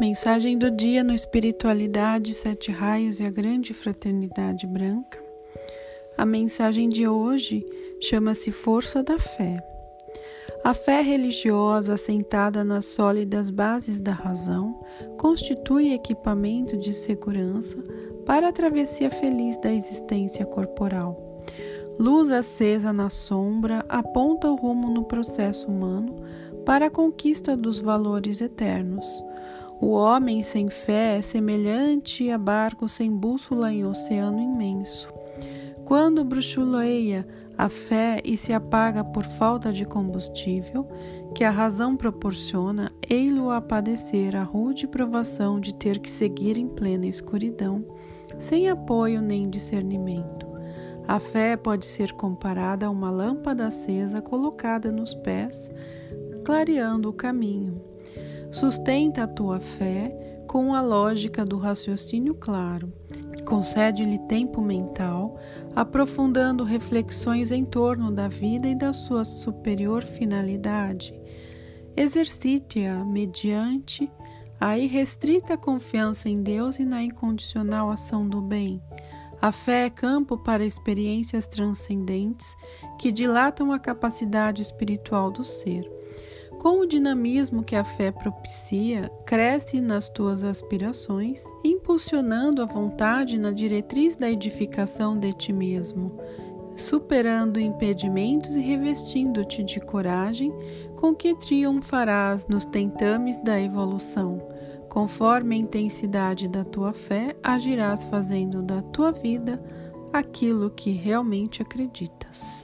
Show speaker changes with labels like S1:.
S1: Mensagem do dia no Espiritualidade, Sete Raios e a Grande Fraternidade Branca. A mensagem de hoje chama-se Força da Fé. A fé religiosa, assentada nas sólidas bases da razão, constitui equipamento de segurança para a travessia feliz da existência corporal. Luz acesa na sombra aponta o rumo no processo humano para a conquista dos valores eternos o homem sem fé é semelhante a barco sem bússola em oceano imenso. Quando bruxuleia a fé e se apaga por falta de combustível, que a razão proporciona, ei-lo a padecer a rude provação de ter que seguir em plena escuridão, sem apoio nem discernimento. A fé pode ser comparada a uma lâmpada acesa colocada nos pés, clareando o caminho. Sustenta a tua fé com a lógica do raciocínio claro. Concede-lhe tempo mental, aprofundando reflexões em torno da vida e da sua superior finalidade. Exercite-a mediante a irrestrita confiança em Deus e na incondicional ação do bem. A fé é campo para experiências transcendentes que dilatam a capacidade espiritual do ser. Com o dinamismo que a fé propicia, cresce nas tuas aspirações, impulsionando a vontade na diretriz da edificação de ti mesmo, superando impedimentos e revestindo-te de coragem com que triunfarás nos tentames da evolução. Conforme a intensidade da tua fé, agirás fazendo da tua vida aquilo que realmente acreditas.